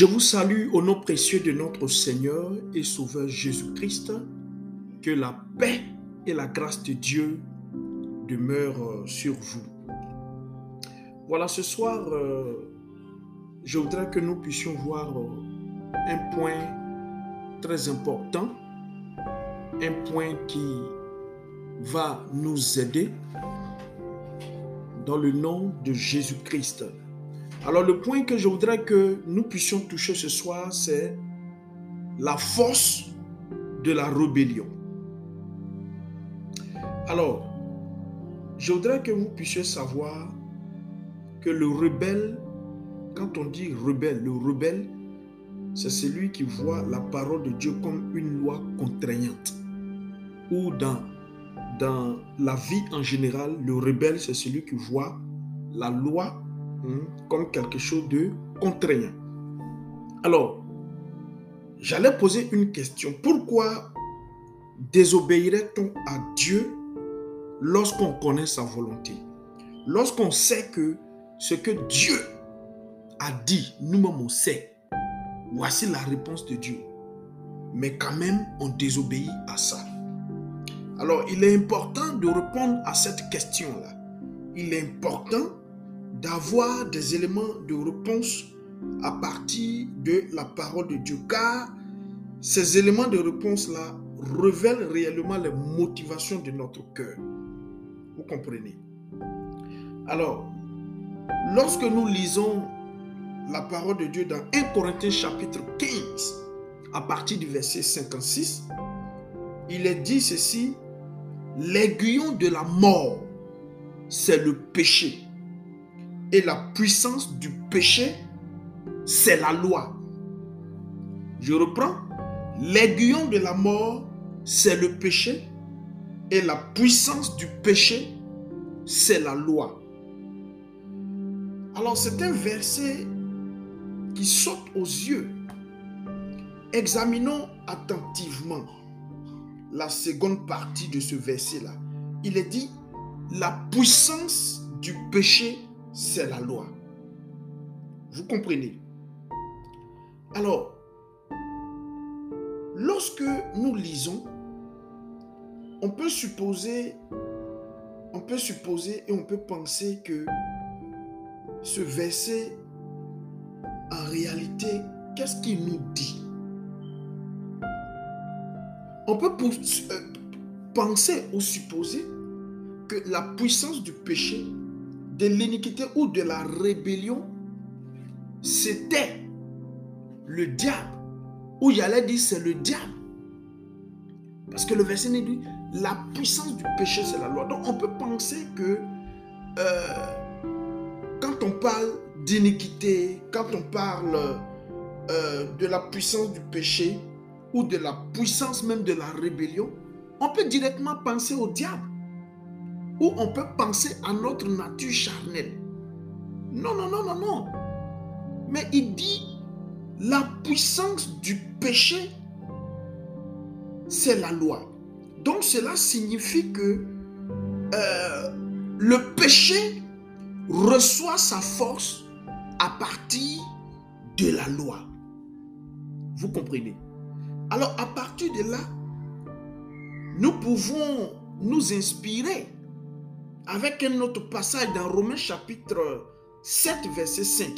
Je vous salue au nom précieux de notre Seigneur et Sauveur Jésus-Christ. Que la paix et la grâce de Dieu demeurent sur vous. Voilà, ce soir, euh, je voudrais que nous puissions voir euh, un point très important, un point qui va nous aider dans le nom de Jésus-Christ. Alors le point que je voudrais que nous puissions toucher ce soir, c'est la force de la rébellion. Alors, je voudrais que vous puissiez savoir que le rebelle, quand on dit rebelle, le rebelle, c'est celui qui voit la parole de Dieu comme une loi contraignante. Ou dans, dans la vie en général, le rebelle, c'est celui qui voit la loi hein, comme quelque chose de contraignant. Alors, j'allais poser une question. Pourquoi désobéirait-on à Dieu lorsqu'on connaît sa volonté? Lorsqu'on sait que ce que Dieu a dit, nous-mêmes on sait. Voici la réponse de Dieu. Mais quand même, on désobéit à ça. Alors, il est important de répondre à cette question-là. Il est important d'avoir des éléments de réponse à partir de la parole de Dieu, car ces éléments de réponse-là révèlent réellement les motivations de notre cœur. Vous comprenez? Alors, Lorsque nous lisons la parole de Dieu dans 1 Corinthiens chapitre 15, à partir du verset 56, il est dit ceci, l'aiguillon de la mort, c'est le péché. Et la puissance du péché, c'est la loi. Je reprends, l'aiguillon de la mort, c'est le péché. Et la puissance du péché, c'est la loi. Alors c'est un verset qui saute aux yeux. Examinons attentivement la seconde partie de ce verset-là. Il est dit, la puissance du péché, c'est la loi. Vous comprenez? Alors, lorsque nous lisons, on peut supposer, on peut supposer et on peut penser que ce verset, en réalité, qu'est-ce qu'il nous dit? On peut euh, penser ou supposer que la puissance du péché, de l'iniquité ou de la rébellion, c'était le diable. Ou il allait dire c'est le diable. Parce que le verset nous dit, la puissance du péché, c'est la loi. Donc on peut penser que euh, quand on parle d'iniquité, quand on parle euh, de la puissance du péché ou de la puissance même de la rébellion, on peut directement penser au diable. Ou on peut penser à notre nature charnelle. Non, non, non, non, non. Mais il dit la puissance du péché, c'est la loi. Donc cela signifie que euh, le péché reçoit sa force à partir de la loi. Vous comprenez? Alors à partir de là, nous pouvons nous inspirer avec un autre passage dans Romains chapitre 7, verset 5.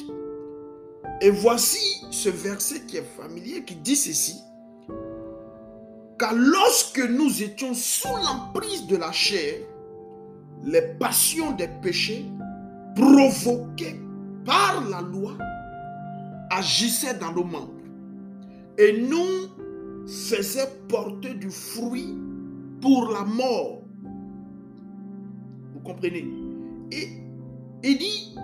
Et voici ce verset qui est familier qui dit ceci. Car lorsque nous étions sous l'emprise de la chair, les passions des péchés provoqués par la loi agissait dans nos membres et nous faisait porter du fruit pour la mort. Comprenez Et il dit,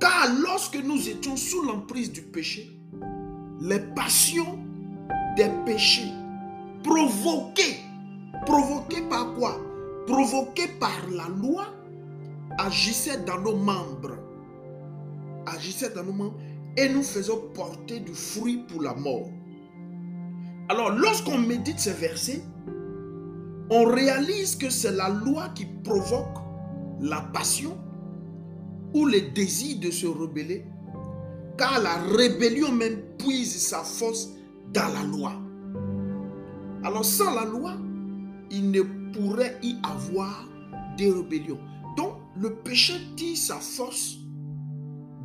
car lorsque nous étions sous l'emprise du péché, les passions des péchés provoquées, provoquées par quoi? Provoquées par la loi, agissait dans nos membres. Agissait dans nos membres et nous faisons porter du fruit pour la mort. Alors, lorsqu'on médite ces versets, on réalise que c'est la loi qui provoque la passion ou le désir de se rebeller. car la rébellion même puise sa force dans la loi. Alors sans la loi, il ne pourrait y avoir de rébellion. Donc le péché tire sa force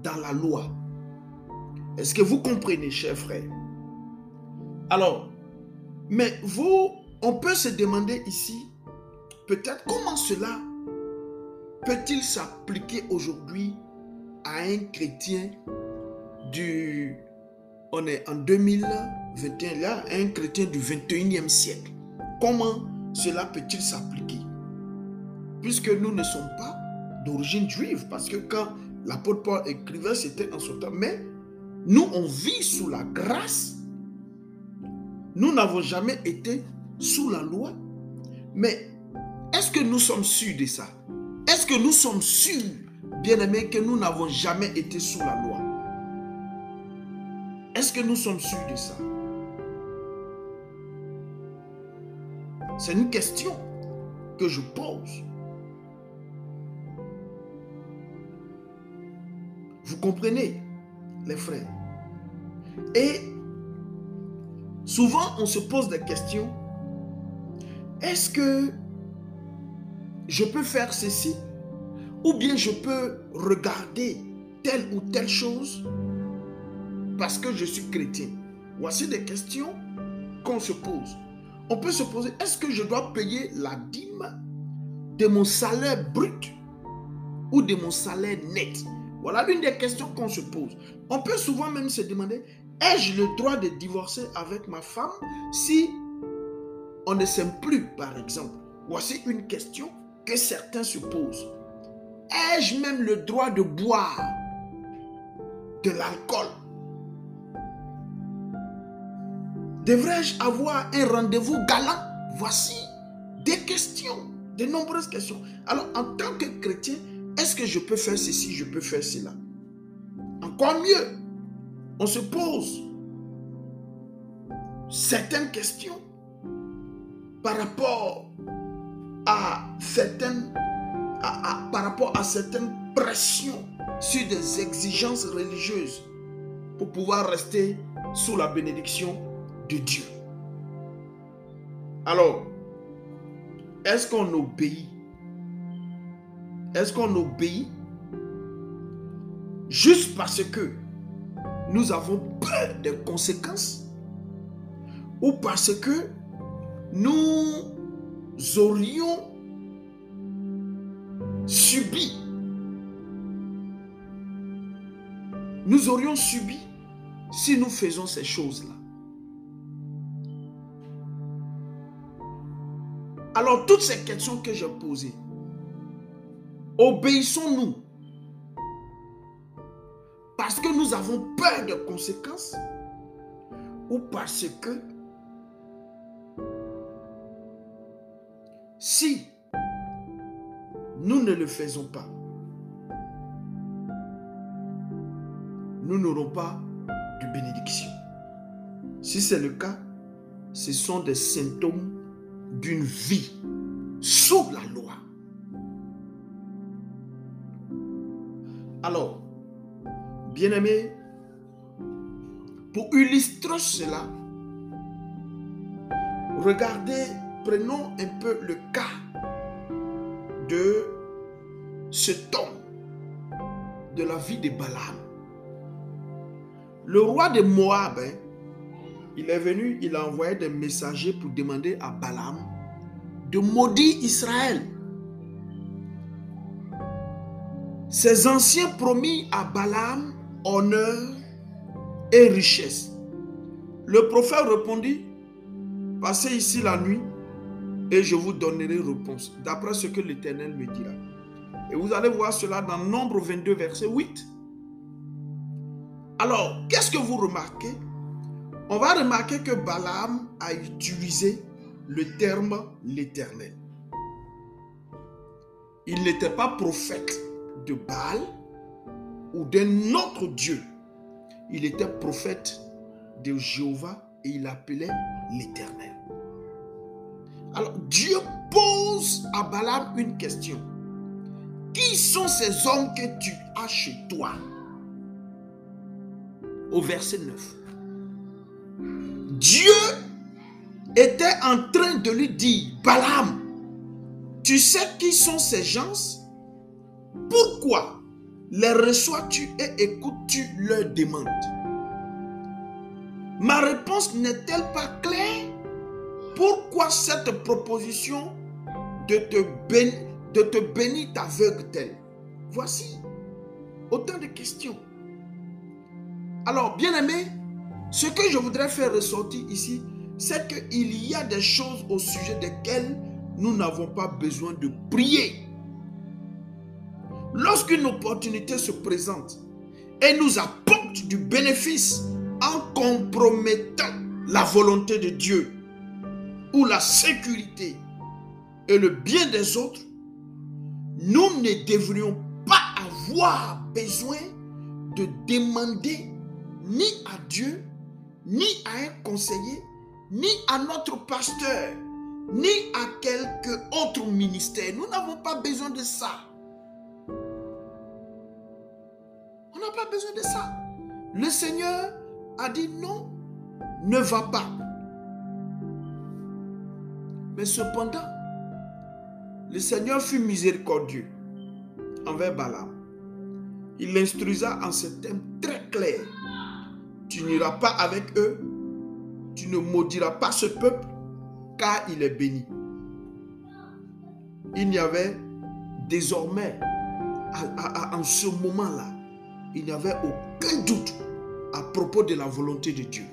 dans la loi. Est-ce que vous comprenez, chers frères? Alors, mais vous, on peut se demander ici, peut-être comment cela peut-il s'appliquer aujourd'hui à un chrétien du... On est en 2021, là, un chrétien du 21e siècle. Comment cela peut-il s'appliquer? Puisque nous ne sommes pas d'origine juive, parce que quand l'apôtre Paul écrivait, c'était en son temps. Mais nous, on vit sous la grâce. Nous n'avons jamais été sous la loi. Mais est-ce que nous sommes sûrs de ça? Est-ce que nous sommes sûrs, bien-aimés, que nous n'avons jamais été sous la loi? Est-ce que nous sommes sûrs de ça? C'est une question que je pose. Vous comprenez, les frères? Et souvent, on se pose des questions. Est-ce que je peux faire ceci? Ou bien je peux regarder telle ou telle chose? Parce que je suis chrétien Voici des questions qu'on se pose. On peut se poser, est-ce que je dois payer la dîme de mon salaire brut ou de mon salaire net? Voilà l'une des questions qu'on se pose. On peut souvent même se demander, ai-je le droit de divorcer avec ma femme si on ne s'aime plus, par exemple Voici une question que certains se posent. Ai-je même le droit de boire de l'alcool? Devrais-je avoir un rendez-vous galant? Voici des questions, de nombreuses questions. Alors, en tant que chrétien, est-ce que je peux faire ceci, je peux faire cela? Encore mieux, on se pose certaines questions par rapport à certaines, par rapport à certaines pressions sur des exigences religieuses pour pouvoir rester sous la bénédiction de Dieu. Alors, est-ce qu'on obéit? Est-ce qu'on obéit? Juste parce que nous avons peur des conséquences? Ou parce que nous aurions subi nous aurions subi si nous faisons ces choses-là. Alors toutes ces questions que j'ai posées, Obéissons-nous? Parce que nous avons peur des conséquences ou parce que si nous ne le faisons pas, nous n'aurons pas de bénédiction. Si c'est le cas, ce sont des symptômes d'une vie sous la loi. Alors, bien-aimés, pour illustrer cela, regardez, prenons un peu le cas de cet homme de la vie de Balaam. Le roi de Moab, hein, il est venu, il a envoyé des messagers pour demander à Balaam de maudire Israël. Ses anciens promis à Balaam honneur et richesse. Le prophète répondit, passez ici la nuit et je vous donnerai réponse, d'après ce que l'Éternel me dira. Et vous allez voir cela dans Nombre 22, verset 8. Alors, qu'est-ce que vous remarquez? On va remarquer que Balaam a utilisé le terme l'Éternel. Il n'était pas prophète de Baal ou d'un autre Dieu. Il était prophète de Jéhovah et il appelait l'Éternel. Alors Dieu pose à Balaam une question. Qui sont ces hommes que tu as chez toi? Au verset 9. Dieu était en train de lui dire, Balaam, tu sais qui sont ces gens? Pourquoi les reçois-tu et écoutes-tu leurs demandes? Ma réponse n'est-elle pas claire? Pourquoi cette proposition de te, bénir, de te bénir t'aveugle-t-elle? Voici autant de questions. Alors, bien aimé, ce que je voudrais faire ressortir ici, c'est qu'il y a des choses au sujet desquelles nous n'avons pas besoin de prier. Lorsqu'une opportunité se présente et nous apporte du bénéfice en compromettant la volonté de Dieu la sécurité et le bien des autres, nous ne devrions pas avoir besoin de demander ni à Dieu, ni à un conseiller, ni à notre pasteur, ni à quelque autre ministère. Nous n'avons pas besoin de ça. On n'a pas besoin de ça. Le Seigneur a dit non, ne va pas. Mais cependant, le Seigneur fut miséricordieux envers Balaam. Il l'instruisa en ce thème très clair. Tu n'iras pas avec eux, tu ne maudiras pas ce peuple, car il est béni. Il n'y avait désormais, en ce moment-là, il n'y avait aucun doute à propos de la volonté de Dieu.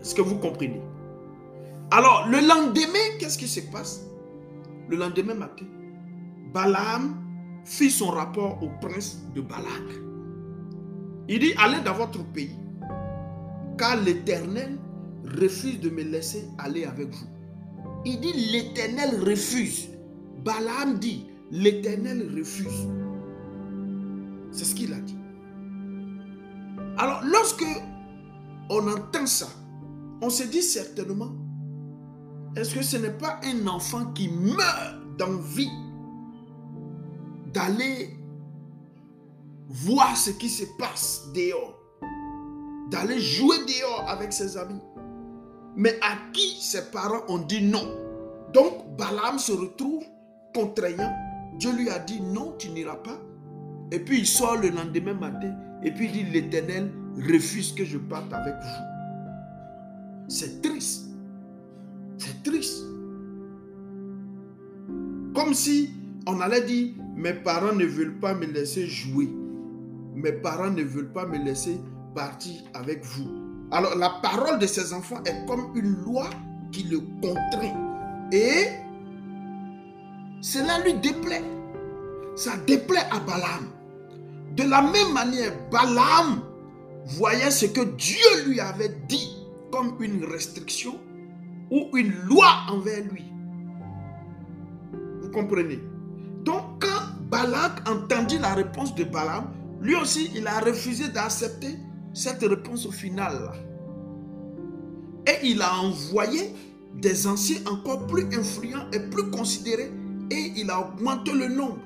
Est-ce que vous comprenez? Alors, le lendemain, qu'est-ce qui se passe? Le lendemain matin, Balaam fit son rapport au prince de Balak. Il dit, allez dans votre pays, car l'Éternel refuse de me laisser aller avec vous. Il dit, l'Éternel refuse. Balaam dit, l'Éternel refuse. C'est ce qu'il a dit. Alors, lorsque on entend ça, on se dit certainement, est-ce que ce n'est pas un enfant qui meurt d'envie d'aller voir ce qui se passe dehors, d'aller jouer dehors avec ses amis, mais à qui ses parents ont dit non? Donc Balaam se retrouve contraignant. Dieu lui a dit non, tu n'iras pas. Et puis il sort le lendemain matin et puis il dit l'Éternel refuse que je parte avec vous. C'est triste. C'est triste. Comme si on allait dire mes parents ne veulent pas me laisser jouer. Mes parents ne veulent pas me laisser partir avec vous. Alors la parole de ces enfants est comme une loi qui le contraint. Et cela lui déplaît. Ça déplaît à Balaam. De la même manière, Balaam voyait ce que Dieu lui avait dit comme une restriction ou une loi envers lui. Vous comprenez? Donc quand Balak entendit la réponse de Balaam, lui aussi, il a refusé d'accepter cette réponse finale. Et il a envoyé des anciens encore plus influents et plus considérés et il a augmenté le nombre.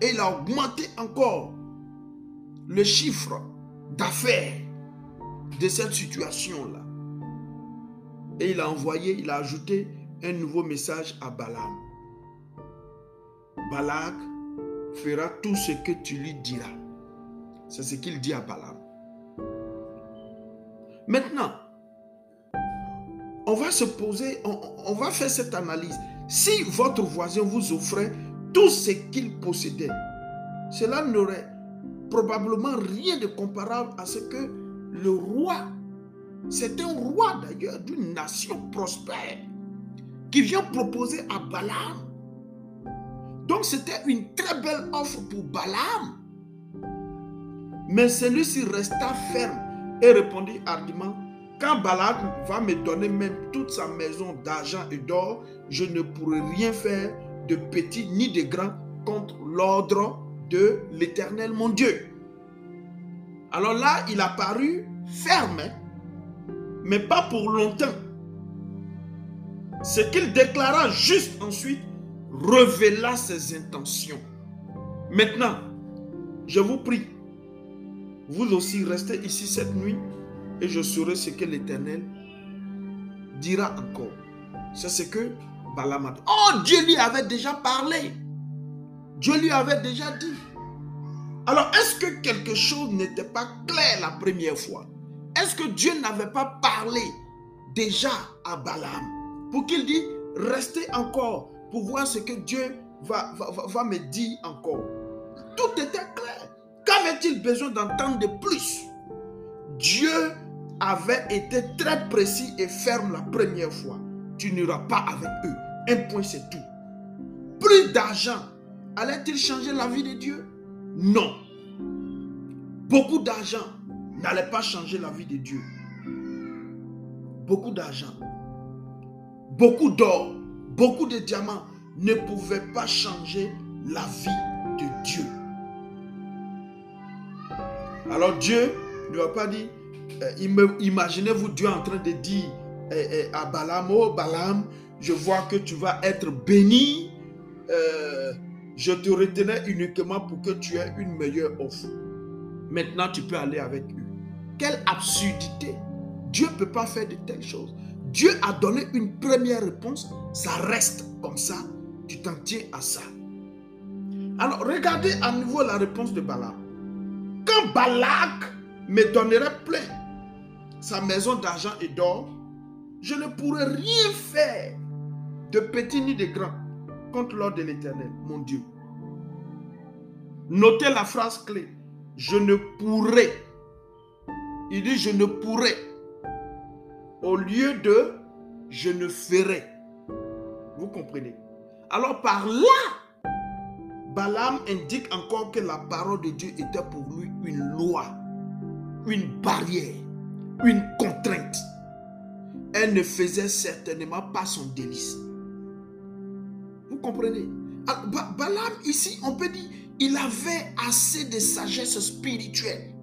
Et il a augmenté encore le chiffre d'affaires de cette situation-là. Et il a envoyé, il a ajouté un nouveau message à Balaam. Balak fera tout ce que tu lui diras. C'est ce qu'il dit à Balaam. Maintenant, on va se poser, on, va faire cette analyse. Si votre voisin vous offrait tout ce qu'il possédait, cela n'aurait probablement rien de comparable à ce que le roi, c'est un roi d'ailleurs d'une nation prospère, qui vient proposer à Balaam donc c'était une très belle offre pour Balaam. Mais celui-ci resta ferme et répondit hardiment, quand Balaam va me donner même toute sa maison d'argent et d'or, je ne pourrai rien faire de petit ni de grand contre l'ordre de l'Éternel mon Dieu. Alors là, il a paru ferme, mais pas pour longtemps. Ce qu'il déclara juste ensuite révéla ses intentions. Maintenant, je vous prie, vous aussi restez ici cette nuit et je saurai ce que l'Éternel dira encore. C'est ce que Balaam a. Oh, Dieu lui avait déjà parlé. Dieu lui avait déjà dit. Alors, est-ce que quelque chose n'était pas clair la première fois? Est-ce que Dieu n'avait pas parlé déjà à Balaam pour qu'il dise, restez encore pour voir ce que Dieu va, me dire encore? Tout était clair. Qu'avait-il besoin d'entendre de plus? Dieu avait été très précis et ferme la première fois. Tu n'iras pas avec eux. Un point, c'est tout. Plus d'argent. Allait-il changer la vie de Dieu? Non. Beaucoup d'argent n'allait pas changer la vie de Dieu. Beaucoup d'argent. Beaucoup d'or. Beaucoup de diamants ne pouvaient pas changer la vie de Dieu. Alors Dieu ne va pas dire, euh, imaginez-vous Dieu en train de dire euh, euh, à Balaam, oh Balaam, je vois que tu vas être béni. je te retenais uniquement pour que tu aies une meilleure offre. Maintenant, tu peux aller avec eux. Quelle absurdité. Dieu ne peut pas faire de telles choses. Dieu a donné une première réponse, ça reste comme ça. Tu t'en tiens à ça. Alors, regardez à nouveau la réponse de Balaam. Quand Balak me donnerait plein sa maison d'argent et d'or, je ne pourrais rien faire de petit ni de grand contre l'ordre de l'Éternel, mon Dieu. Notez la phrase clé. Je ne pourrais. Il dit je ne pourrais. Au lieu de je ne ferai. Vous comprenez? Alors par là, Balaam indique encore que la parole de Dieu était pour lui une loi, une barrière, une contrainte. Elle ne faisait certainement pas son délice. Vous comprenez? Ah, Balaam, ici, on peut dire, il avait assez de sagesse spirituelle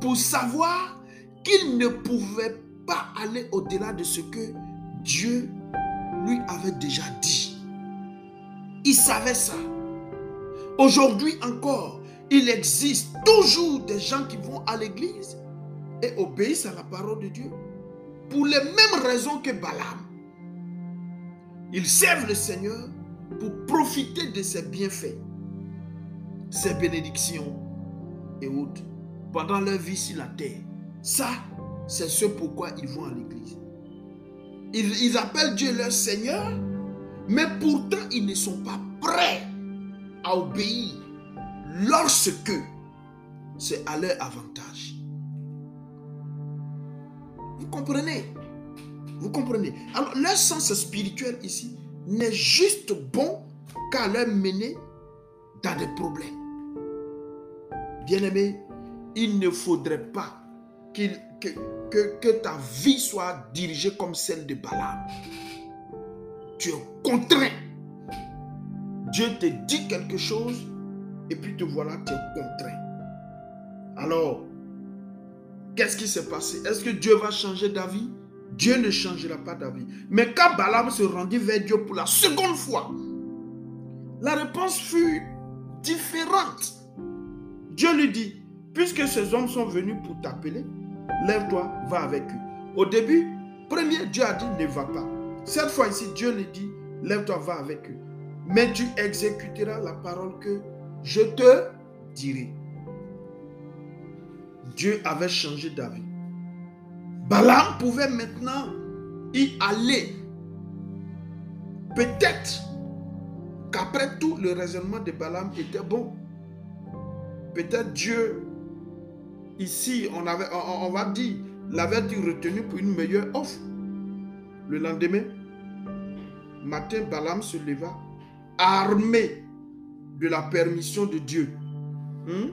pour savoir qu'il ne pouvait pas aller au-delà de ce que Dieu lui avait déjà dit. Il savait ça. Aujourd'hui encore, il existe toujours des gens qui vont à l'église et obéissent à la parole de Dieu pour les mêmes raisons que Balaam. Ils servent le Seigneur pour profiter de ses bienfaits, ses bénédictions et autres pendant leur vie sur la terre. Ça, c'est ce pourquoi ils vont à l'église. Ils, appellent Dieu leur Seigneur, mais pourtant ils ne sont pas prêts à obéir lorsque c'est à leur avantage. Vous comprenez? Vous comprenez? Alors, leur sens spirituel ici n'est juste bon qu'à leur mener dans des problèmes. Bien-aimé, il ne faudrait pas que, que, ta vie soit dirigée comme celle de Balaam. Tu es contraint. Dieu te dit quelque chose et puis te voilà, tu es contraint. Alors, Qu'est-ce qui s'est passé? Est-ce que Dieu va changer d'avis Dieu ne changera pas d'avis. Mais quand Balaam se rendit vers Dieu pour la seconde fois, la réponse fut différente. Dieu lui dit, puisque ces hommes sont venus pour t'appeler, lève-toi, va avec eux. Au début, premier, Dieu a dit, ne va pas. Cette fois-ci, Dieu lui dit, lève-toi, va avec eux. Mais tu exécuteras la parole que je te dirai. Dieu avait changé d'avis. Balaam pouvait maintenant y aller. Peut-être qu'après tout, le raisonnement de Balaam était bon. Peut-être Dieu, ici, on, avait, on, va dire, l'avait-il retenu pour une meilleure offre? Le lendemain, matin, Balaam se leva, armé de la permission de Dieu. Hmm?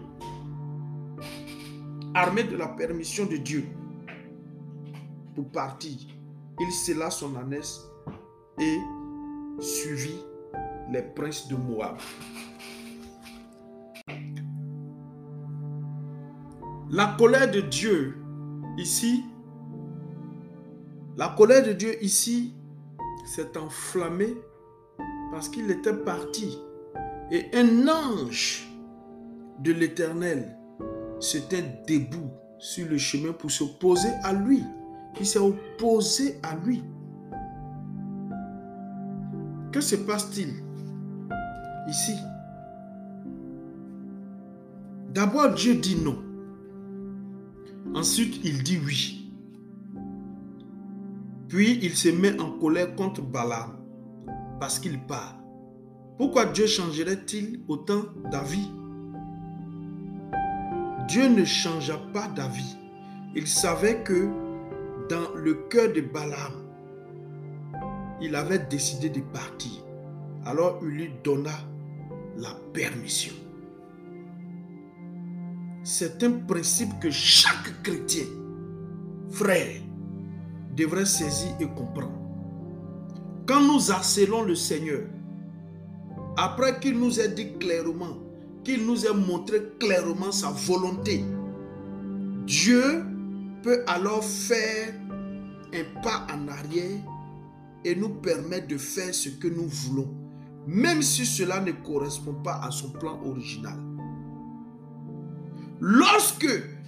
armé de la permission de Dieu pour partir. Il scella son ânesse et suivit les princes de Moab. La colère de Dieu ici, la colère de Dieu ici s'est enflammée parce qu'il était parti. Et un ange de l'Éternel s'était debout sur le chemin pour s'opposer à lui. Il s'est opposé à lui. Que se passe-t-il ici? D'abord, Dieu dit non. Ensuite, il dit oui. Puis, il se met en colère contre Balaam parce qu'il parle. Pourquoi Dieu changerait-il autant d'avis? Dieu ne changea pas d'avis. Il savait que dans le cœur de Balaam, il avait décidé de partir. Alors il lui donna la permission. C'est un principe que chaque chrétien, frère, devrait saisir et comprendre. Quand nous harcelons le Seigneur, après qu'il nous ait dit clairement, qu'il nous ait montré clairement sa volonté, Dieu peut alors faire un pas en arrière et nous permettre de faire ce que nous voulons, même si cela ne correspond pas à son plan original. Lorsque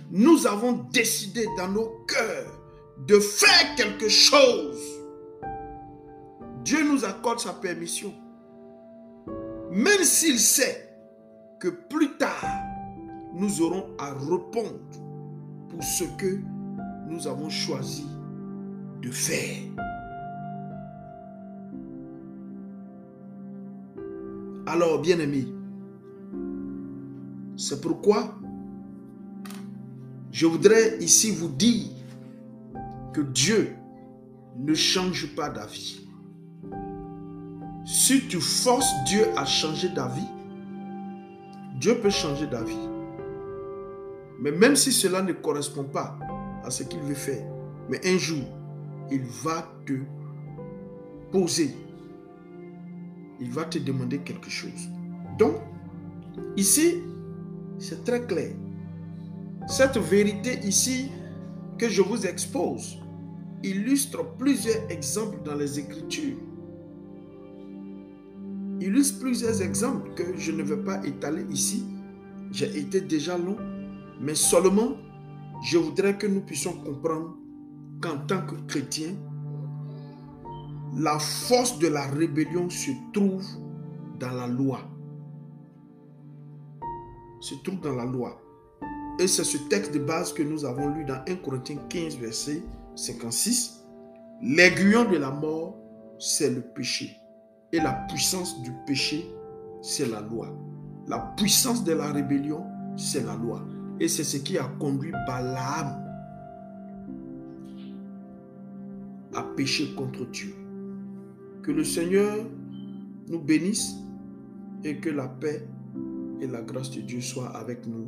nous avons décidé dans nos cœurs de faire quelque chose, Dieu nous accorde sa permission. Même s'il sait que plus tard, nous aurons à répondre pour ce que nous avons choisi de faire. Alors, bien aimé, c'est pourquoi je voudrais ici vous dire que Dieu ne change pas d'avis. Si tu forces Dieu à changer d'avis, Dieu peut changer d'avis. Mais même si cela ne correspond pas à ce qu'il veut faire, mais un jour, il va te poser, il va te demander quelque chose. Donc, ici, c'est très clair. Cette vérité ici que je vous expose illustre plusieurs exemples dans les Écritures. Illustre plusieurs exemples que je ne vais pas étaler ici. J'ai été déjà long, mais seulement je voudrais que nous puissions comprendre qu'en tant que chrétien, la force de la rébellion se trouve dans la loi. Se trouve dans la loi. Et c'est ce texte de base que nous avons lu dans 1 Corinthiens 15, verset 56. L'aiguillon de la mort, c'est le péché. Et la puissance du péché, c'est la loi. La puissance de la rébellion, c'est la loi. Et c'est ce qui a conduit Balaam à pécher contre Dieu. Que le Seigneur nous bénisse et que la paix et la grâce de Dieu soient avec nous